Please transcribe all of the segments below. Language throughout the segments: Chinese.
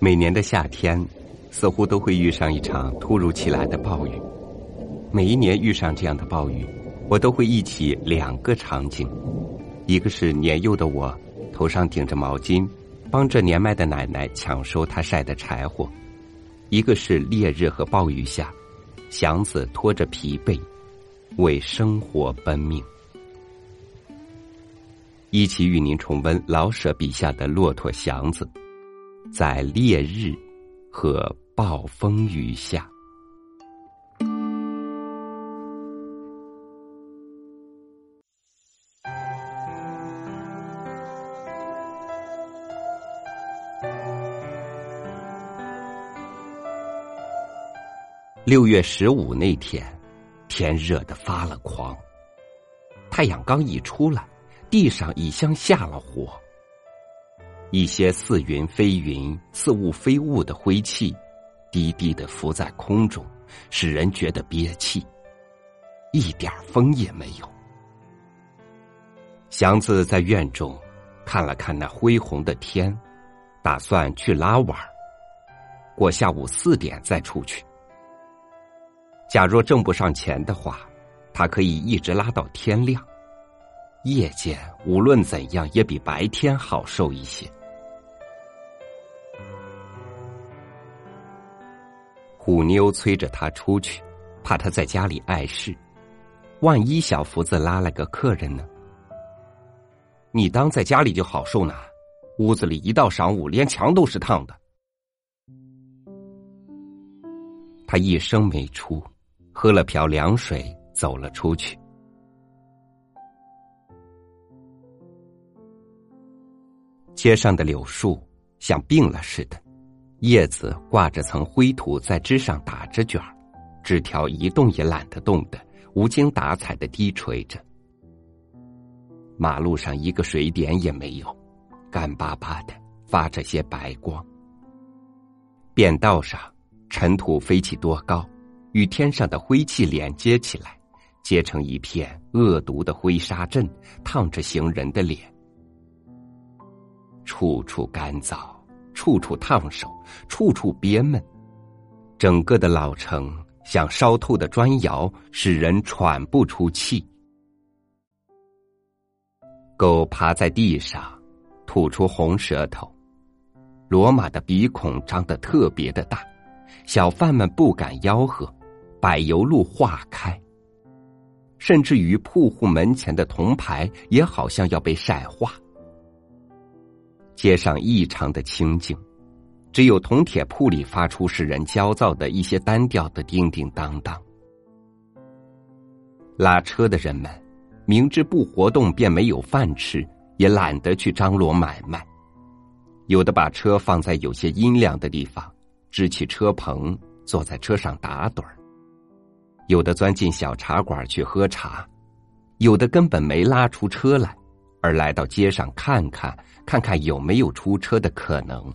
每年的夏天，似乎都会遇上一场突如其来的暴雨。每一年遇上这样的暴雨，我都会忆起两个场景：一个是年幼的我，头上顶着毛巾，帮着年迈的奶奶抢收她晒的柴火；一个是烈日和暴雨下，祥子拖着疲惫，为生活奔命。一起与您重温老舍笔下的骆驼祥子。在烈日和暴风雨下，六月十五那天，天热的发了狂。太阳刚一出来，地上已像下了火。一些似云非云、似雾非雾的灰气，低低的浮在空中，使人觉得憋气。一点风也没有。祥子在院中看了看那恢宏的天，打算去拉碗过下午四点再出去。假若挣不上钱的话，他可以一直拉到天亮。夜间无论怎样也比白天好受一些。虎妞催着他出去，怕他在家里碍事。万一小福子拉了个客人呢？你当在家里就好受呢？屋子里一到晌午，连墙都是烫的。他一声没出，喝了瓢凉水，走了出去。街上的柳树像病了似的。叶子挂着层灰土，在枝上打着卷儿，枝条一动也懒得动的，无精打采的低垂着。马路上一个水点也没有，干巴巴的，发着些白光。便道上尘土飞起多高，与天上的灰气连接起来，结成一片恶毒的灰沙阵，烫着行人的脸，处处干燥。处处烫手，处处憋闷，整个的老城像烧透的砖窑，使人喘不出气。狗爬在地上，吐出红舌头；罗马的鼻孔张得特别的大，小贩们不敢吆喝，柏油路化开，甚至于铺户门前的铜牌也好像要被晒化。街上异常的清静，只有铜铁铺里发出使人焦躁的一些单调的叮叮当当。拉车的人们明知不活动便没有饭吃，也懒得去张罗买卖。有的把车放在有些阴凉的地方，支起车棚，坐在车上打盹儿；有的钻进小茶馆去喝茶；有的根本没拉出车来。而来到街上看看，看看有没有出车的可能。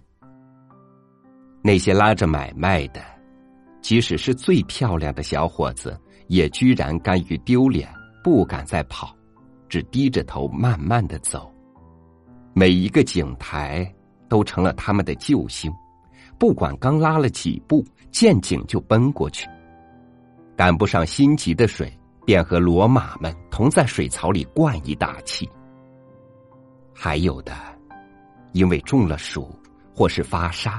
那些拉着买卖的，即使是最漂亮的小伙子，也居然甘于丢脸，不敢再跑，只低着头慢慢的走。每一个井台都成了他们的救星，不管刚拉了几步，见井就奔过去。赶不上心急的水，便和骡马们同在水槽里灌一大气。还有的，因为中了暑或是发烧，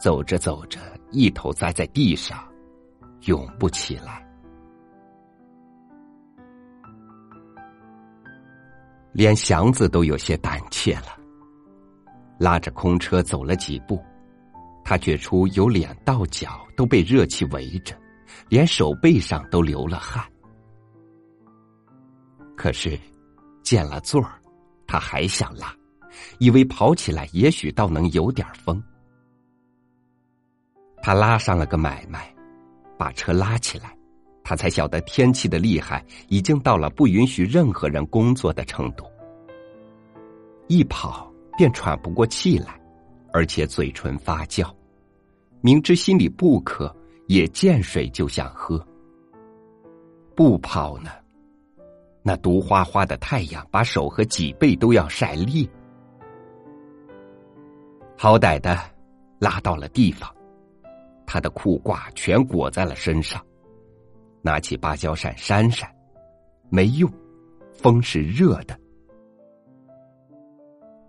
走着走着一头栽在地上，永不起来。连祥子都有些胆怯了，拉着空车走了几步，他觉出有脸到脚都被热气围着，连手背上都流了汗。可是，见了座儿。他还想拉，以为跑起来也许倒能有点风。他拉上了个买卖，把车拉起来，他才晓得天气的厉害已经到了不允许任何人工作的程度。一跑便喘不过气来，而且嘴唇发酵，明知心里不渴，也见水就想喝。不跑呢？那毒花花的太阳，把手和脊背都要晒裂。好歹的，拉到了地方，他的裤褂全裹在了身上。拿起芭蕉扇扇扇，没用，风是热的。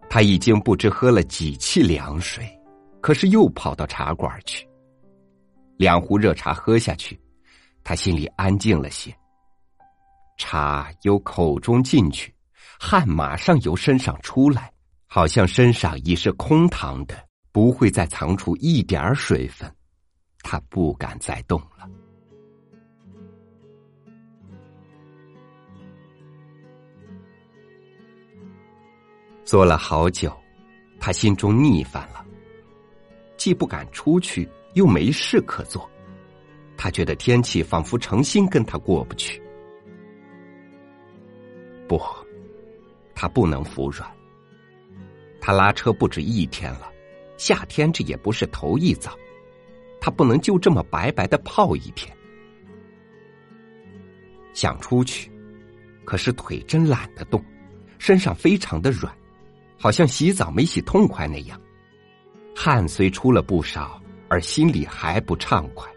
他已经不知喝了几气凉水，可是又跑到茶馆去。两壶热茶喝下去，他心里安静了些。茶由口中进去，汗马上由身上出来，好像身上已是空膛的，不会再藏出一点水分。他不敢再动了。坐了好久，他心中逆烦了，既不敢出去，又没事可做。他觉得天气仿佛诚心跟他过不去。不，他不能服软。他拉车不止一天了，夏天这也不是头一遭，他不能就这么白白的泡一天。想出去，可是腿真懒得动，身上非常的软。好像洗澡没洗痛快那样，汗虽出了不少，而心里还不畅快。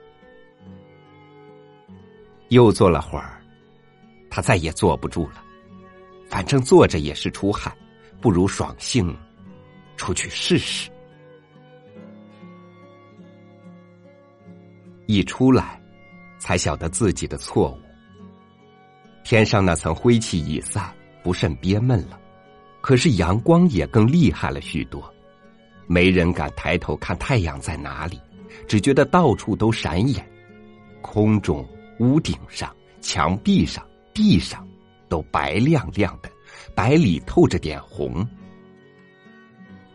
又坐了会儿，他再也坐不住了。反正坐着也是出汗，不如爽性出去试试。一出来，才晓得自己的错误。天上那层灰气已散，不甚憋闷了。可是阳光也更厉害了许多，没人敢抬头看太阳在哪里，只觉得到处都闪眼，空中、屋顶上、墙壁上、地上都白亮亮的，白里透着点红。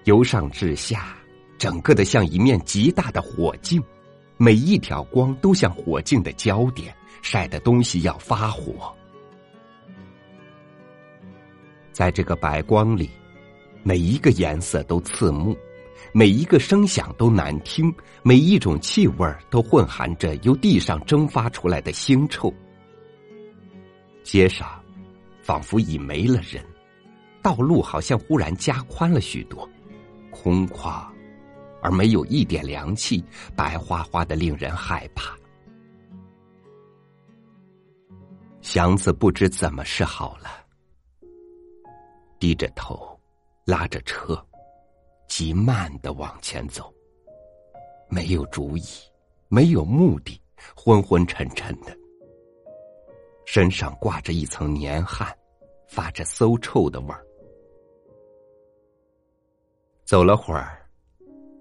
由上至下，整个的像一面极大的火镜，每一条光都像火镜的焦点，晒的东西要发火。在这个白光里，每一个颜色都刺目，每一个声响都难听，每一种气味都混含着由地上蒸发出来的腥臭。街上仿佛已没了人，道路好像忽然加宽了许多，空旷而没有一点凉气，白花花的，令人害怕。祥子不知怎么是好了。低着头，拉着车，极慢的往前走。没有主意，没有目的，昏昏沉沉的，身上挂着一层黏汗，发着馊臭的味儿。走了会儿，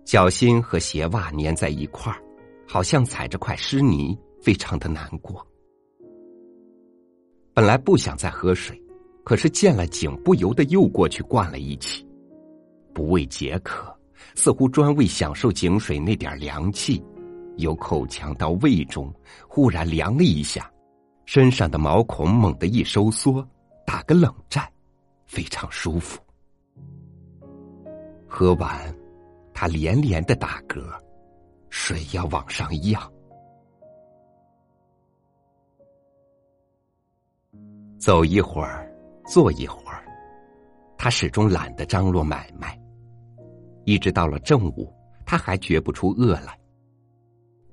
脚心和鞋袜粘在一块儿，好像踩着块湿泥，非常的难过。本来不想再喝水。可是见了井，不由得又过去灌了一起，不为解渴，似乎专为享受井水那点凉气，由口腔到胃中，忽然凉了一下，身上的毛孔猛地一收缩，打个冷战，非常舒服。喝完，他连连的打嗝，水要往上漾。走一会儿。坐一会儿，他始终懒得张罗买卖，一直到了正午，他还觉不出饿来。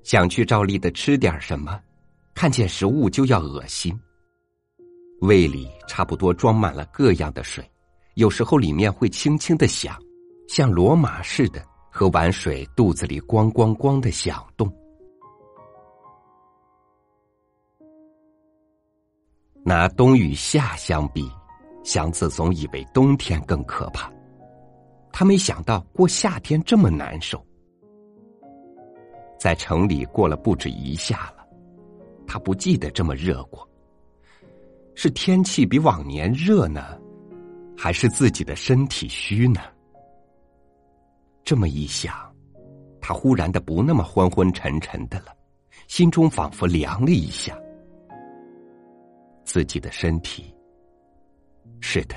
想去照例的吃点什么，看见食物就要恶心。胃里差不多装满了各样的水，有时候里面会轻轻的响，像罗马似的，喝完水肚子里咣咣咣的响动。拿冬与夏相比。祥子总以为冬天更可怕，他没想到过夏天这么难受。在城里过了不止一夏了，他不记得这么热过。是天气比往年热呢，还是自己的身体虚呢？这么一想，他忽然的不那么昏昏沉沉的了，心中仿佛凉了一下。自己的身体。是的，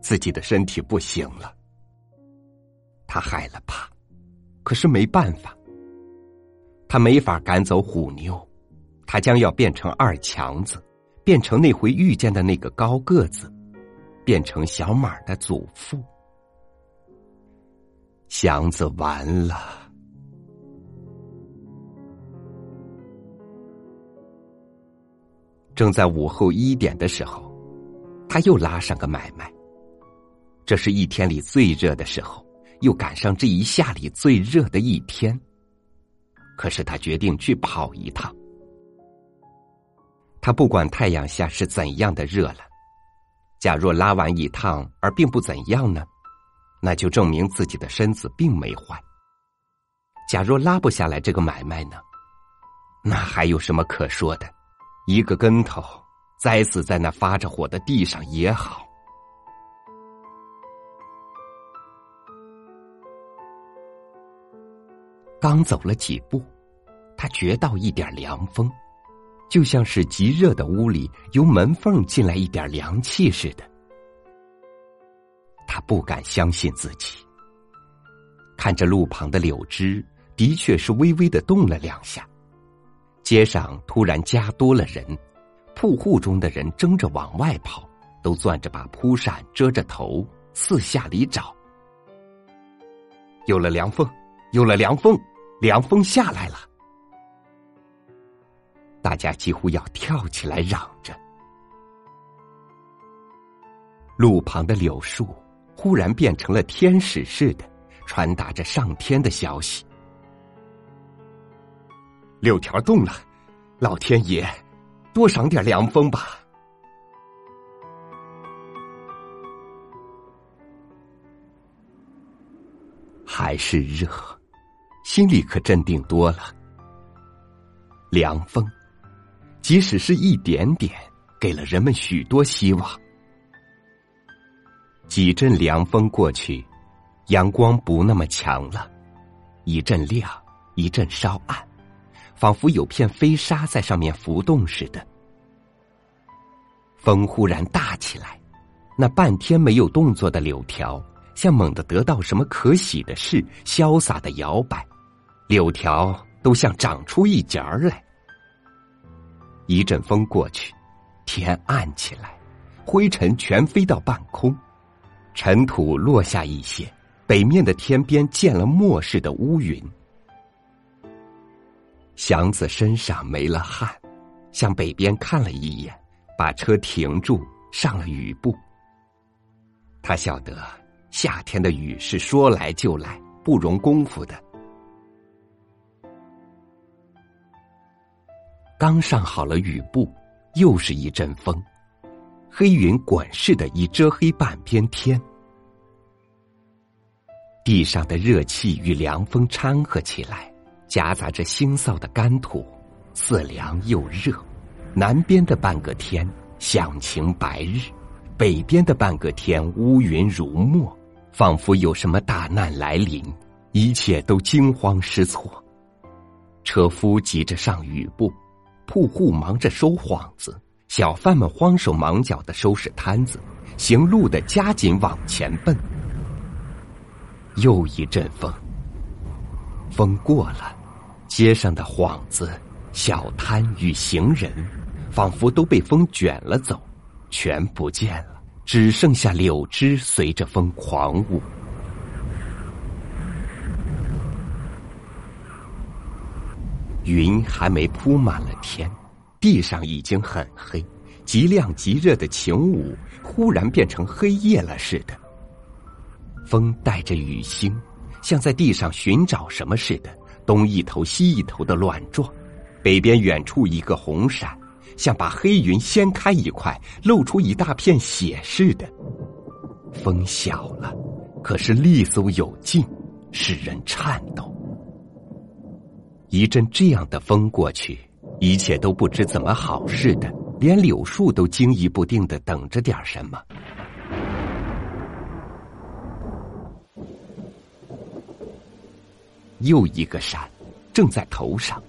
自己的身体不行了。他害了怕，可是没办法。他没法赶走虎妞，他将要变成二强子，变成那回遇见的那个高个子，变成小马的祖父。祥子完了。正在午后一点的时候他又拉上个买卖。这是一天里最热的时候又赶上这一夏里最热的一天。可是他决定去跑一趟。他不管太阳下是怎样的热了假若拉完一趟而并不怎样呢？那就证明自己的身子并没坏。假若拉不下来这个买卖呢，那还有什么可说的？一个跟头栽死在那发着火的地上也好。刚走了几步，他觉到一点凉风，就像是极热的屋里由门缝进来一点凉气似的。他不敢相信自己，看着路旁的柳枝，的确是微微的动了两下。街上突然加多了人，铺户中的人争着往外跑，都攥着把蒲扇遮着头，四下里找。有了凉风，有了凉风，凉风下来了！大家几乎要跳起来嚷着。路旁的柳树忽然变成了天使似的，传达着上天的消息。柳条动了，老天爷，多赏点凉风吧！还是热，心里可镇定多了。凉风，即使是一点点，给了人们许多希望。几阵凉风过去，阳光不那么强了，一阵亮，一阵稍暗。仿佛有片飞沙在上面浮动似的，风忽然大起来，那半天没有动作的柳条，像猛地得到什么可喜的事，潇洒的摇摆，柳条都像长出一截儿来。一阵风过去，天暗起来，灰尘全飞到半空，尘土落下一些，北面的天边见了末世的乌云。祥子身上没了汗，向北边看了一眼，把车停住，上了雨布。他晓得夏天的雨是说来就来，不容功夫的。刚上好了雨布，又是一阵风，黑云滚似的，已遮黑半边天。地上的热气与凉风掺和起来。夹杂着腥臊的干土，似凉又热。南边的半个天响晴白日，北边的半个天乌云如墨，仿佛有什么大难来临，一切都惊慌失措。车夫急着上雨布，铺户忙着收幌子，小贩们慌手忙脚的收拾摊子，行路的加紧往前奔。又一阵风，风过了。街上的幌子、小摊与行人，仿佛都被风卷了走，全不见了，只剩下柳枝随着风狂舞。云还没铺满了天，地上已经很黑，极亮极热的晴午，忽然变成黑夜了似的。风带着雨星，像在地上寻找什么似的。东一头西一头的乱撞，北边远处一个红闪，像把黑云掀开一块，露出一大片血似的。风小了，可是利索有劲，使人颤抖。一阵这样的风过去，一切都不知怎么好似的，连柳树都惊疑不定的等着点什么。又一个闪，正在头上，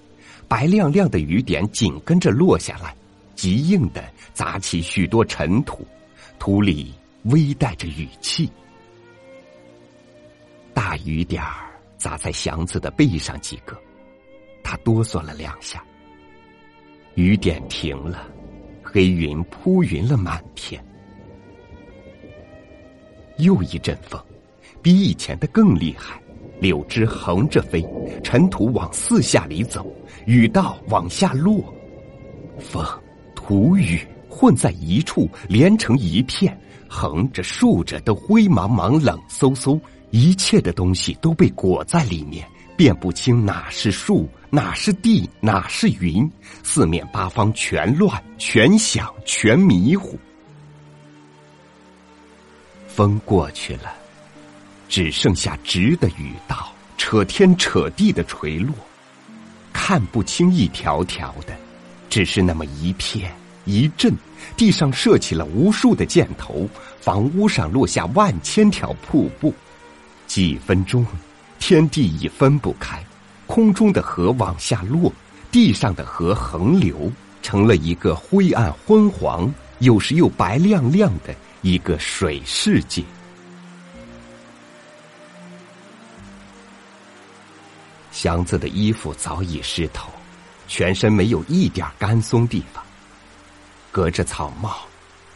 白亮亮的雨点紧跟着落下来，极硬的砸起许多尘土，土里微带着雨气。大雨点儿砸在祥子的背上几个，他哆嗦了两下。雨点停了，黑云铺云了满天。又一阵风，比以前的更厉害。柳枝横着飞，尘土往四下里走，雨道往下落，风土雨混在一处，连成一片，横着竖着的灰茫茫、冷飕飕，一切的东西都被裹在里面，辨不清哪是树，哪是地，哪是云，四面八方全乱，全响，全迷糊。风过去了，只剩下直的雨道，扯天扯地的垂落，看不清一条条的，只是那么一片一阵，地上射起了无数的箭头，房屋上落下万千条瀑布，几分钟，天地已分不开，空中的河往下落，地上的河横流，成了一个灰暗昏黄，有时又白亮亮的。一个水世界，祥子的衣服早已湿透，全身没有一点干松地方。隔着草帽，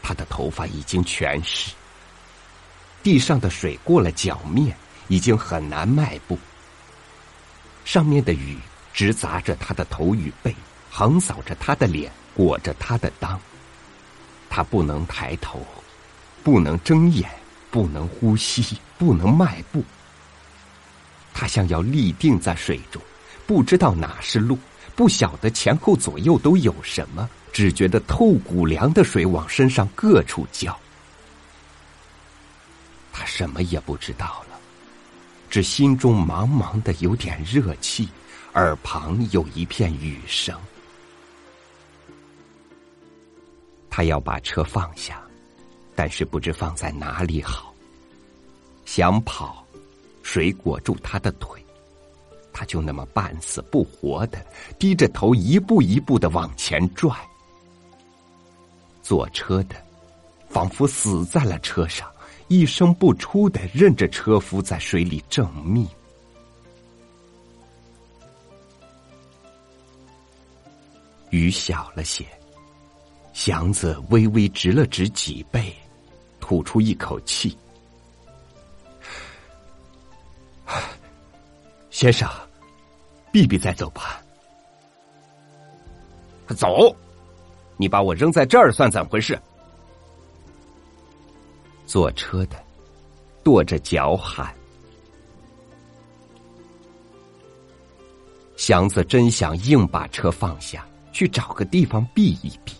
他的头发已经全湿。地上的水过了脚面，已经很难迈步。上面的雨直砸着他的头与背，横扫着他的脸，裹着他的裆。他不能抬头。不能睁眼，不能呼吸，不能迈步。他像要立定在水中，不知道哪是路，不晓得前后左右都有什么，只觉得透骨凉的水往身上各处浇。他什么也不知道了，只心中茫茫的有点热气，耳旁有一片雨声。他要把车放下。但是不知放在哪里好。想跑，水裹住他的腿，他就那么半死不活的低着头，一步一步的往前拽。坐车的，仿佛死在了车上，一声不出的任着车夫在水里挣命。雨小了些，祥子微微直了直脊背。吐出一口气，先生，避避再走吧。走，你把我扔在这儿算怎么回事？坐车的跺着脚喊。祥子真想硬把车放下去找个地方避一避，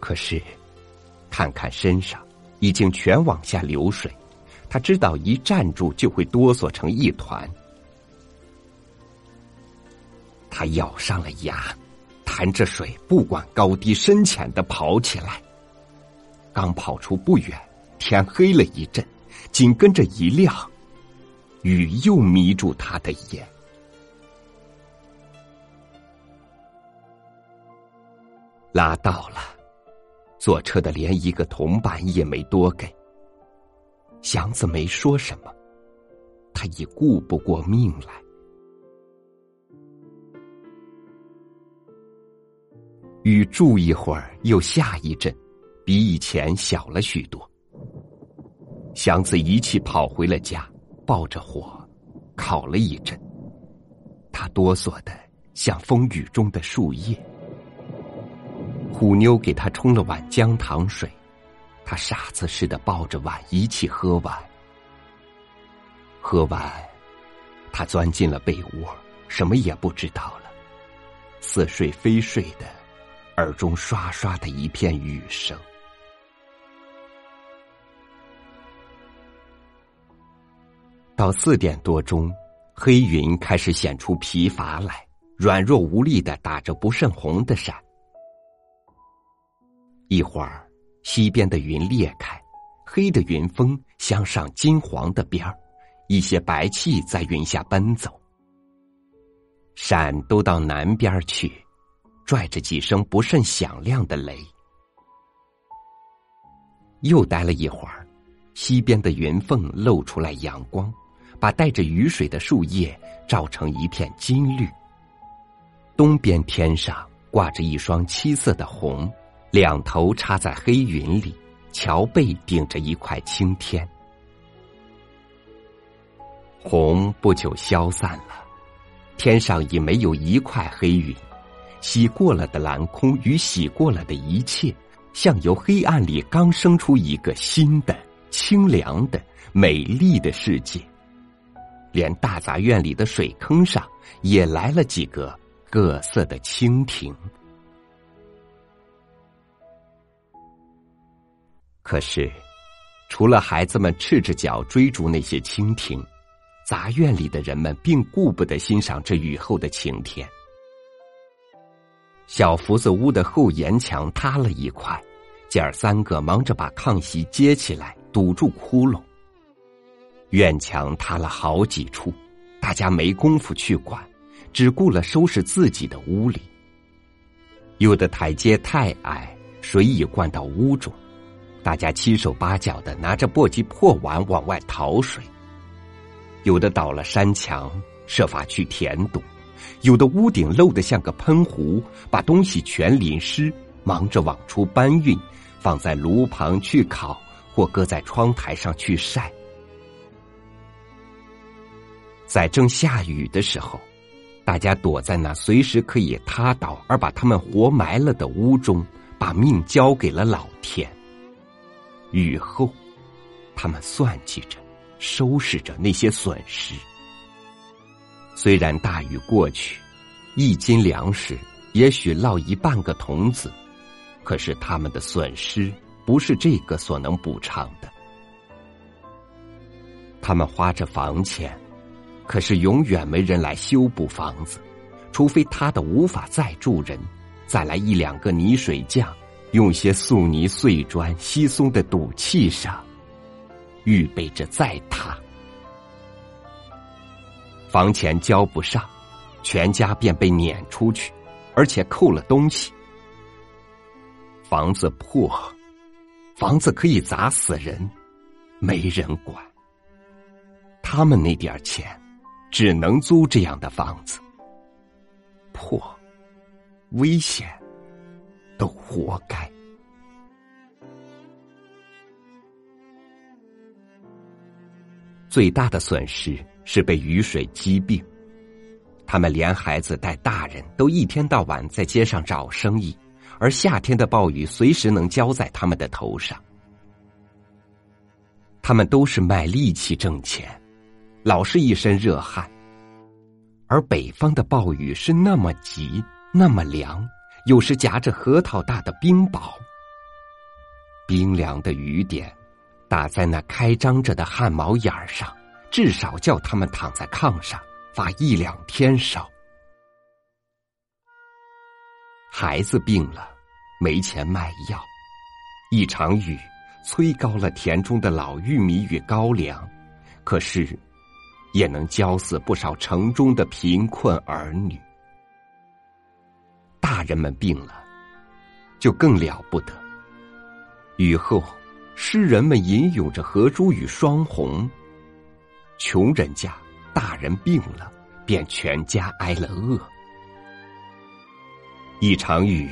可是。看看身上，已经全往下流水，他知道一站住就会哆嗦成一团。他咬上了牙，弹着水，不管高低深浅的跑起来。刚跑出不远，天黑了一阵，紧跟着一亮，雨又迷住他的眼。拉到了。坐车的连一个铜板也没多给，祥子没说什么，他已顾不过命来。雨住一会儿，又下一阵，比以前小了许多。祥子一气跑回了家，抱着火，烤了一阵。他哆嗦的像风雨中的树叶。虎妞给他冲了碗姜糖水，他傻子似的抱着碗一气喝完。喝完，他钻进了被窝，什么也不知道了，似睡非睡的，耳中刷刷的一片雨声。到四点多钟，黑云开始显出疲乏来，软弱无力的打着不甚红的闪。一会儿，西边的云裂开，黑的云峰镶上金黄的边儿，一些白气在云下奔走。闪都到南边去，拽着几声不甚响亮的雷。又待了一会儿，西边的云缝露出来阳光，把带着雨水的树叶照成一片金绿。东边天上挂着一双七色的虹。两头插在黑云里，桥背顶着一块青天。红不久消散了，天上已没有一块黑云，洗过了的蓝空与洗过了的一切，像由黑暗里刚生出一个新的、清凉的、美丽的世界。连大杂院里的水坑上也来了几个各色的蜻蜓。可是，除了孩子们赤着脚追逐那些蜻蜓，杂院里的人们并顾不得欣赏这雨后的晴天。小福子屋的后檐墙塌了一块，姐儿三个忙着把炕席接起来堵住窟窿。院墙塌了好几处，大家没工夫去管，只顾了收拾自己的屋里。有的台阶太矮，水已灌到屋中，大家七手八脚的拿着簸箕破碗往外讨水。有的倒了山墙，设法去填堵。有的屋顶漏得像个喷壶，把东西全淋湿，忙着往出搬运，放在炉旁去烤，或搁在窗台上去晒。在正下雨的时候，大家躲在那随时可以塌倒而把他们活埋了的屋中，把命交给了老天。雨后，他们算计着，收拾着那些损失。虽然大雨过去，一斤粮食也许落一半个童子，可是他们的损失不是这个所能补偿的。他们花着房钱，可是永远没人来修补房子，除非塌的无法再住人，再来一两个泥水匠，用些素泥碎砖稀松的赌气上，预备着再塌。房钱交不上，全家便被撵出去，而且扣了东西。房子破，房子可以砸死人，没人管。他们那点钱，只能租这样的房子。破，危险，都活该。最大的损失。是被雨水击病，他们连孩子带大人都一天到晚在街上找生意，而夏天的暴雨随时能浇在他们的头上。他们都是卖力气挣钱，老是一身热汗。而北方的暴雨是那么急，那么凉，有时夹着核桃大的冰雹。冰凉的雨点，打在那开张着的汗毛眼儿上。至少叫他们躺在炕上发一两天烧。孩子病了，没钱买药，一场雨催高了田中的老玉米与高粱，可是也能浇死不少城中的贫困儿女。大人们病了，就更了不得。雨后，诗人们吟咏着荷珠与霜红。穷人家大人病了，便全家挨了饿。一场雨，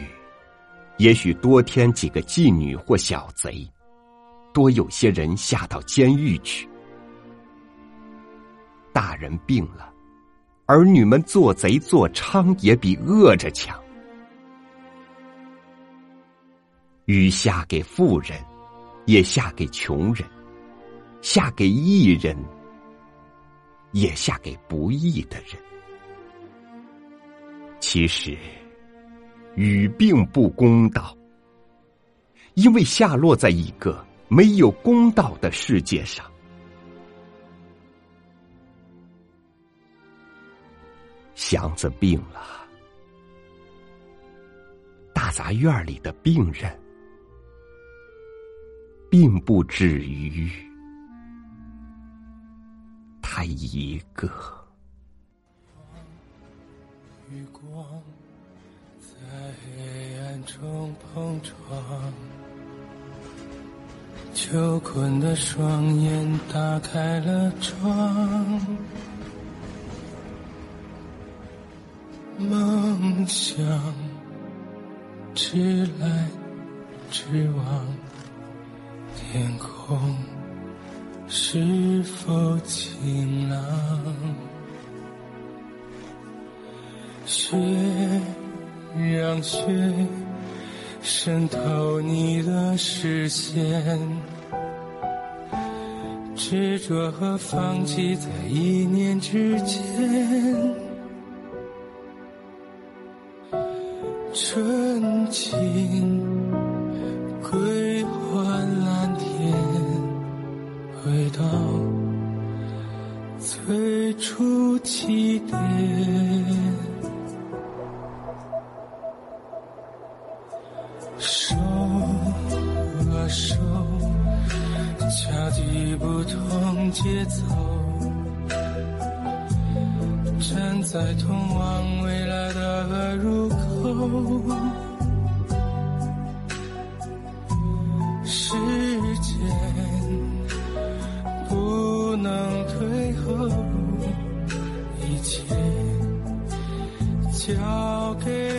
也许多添几个妓女或小贼，多有些人下到监狱去。大人病了，儿女们做贼做娼也比饿着强。雨下给富人，也下给穷人，下给艺人。也下给不义的人。其实，雨并不公道，因为下落在一个没有公道的世界上。祥子病了，大杂院里的病人，并不止于。他一个。余光在黑暗中碰撞，囚困的双眼打开了窗，梦想，直来直往，天空是否晴朗？雪让雪渗透你的视线。执着和放弃在一念之间。请归还蓝天，回到最初起点。手啊手，脚底不同节奏，站在同。交给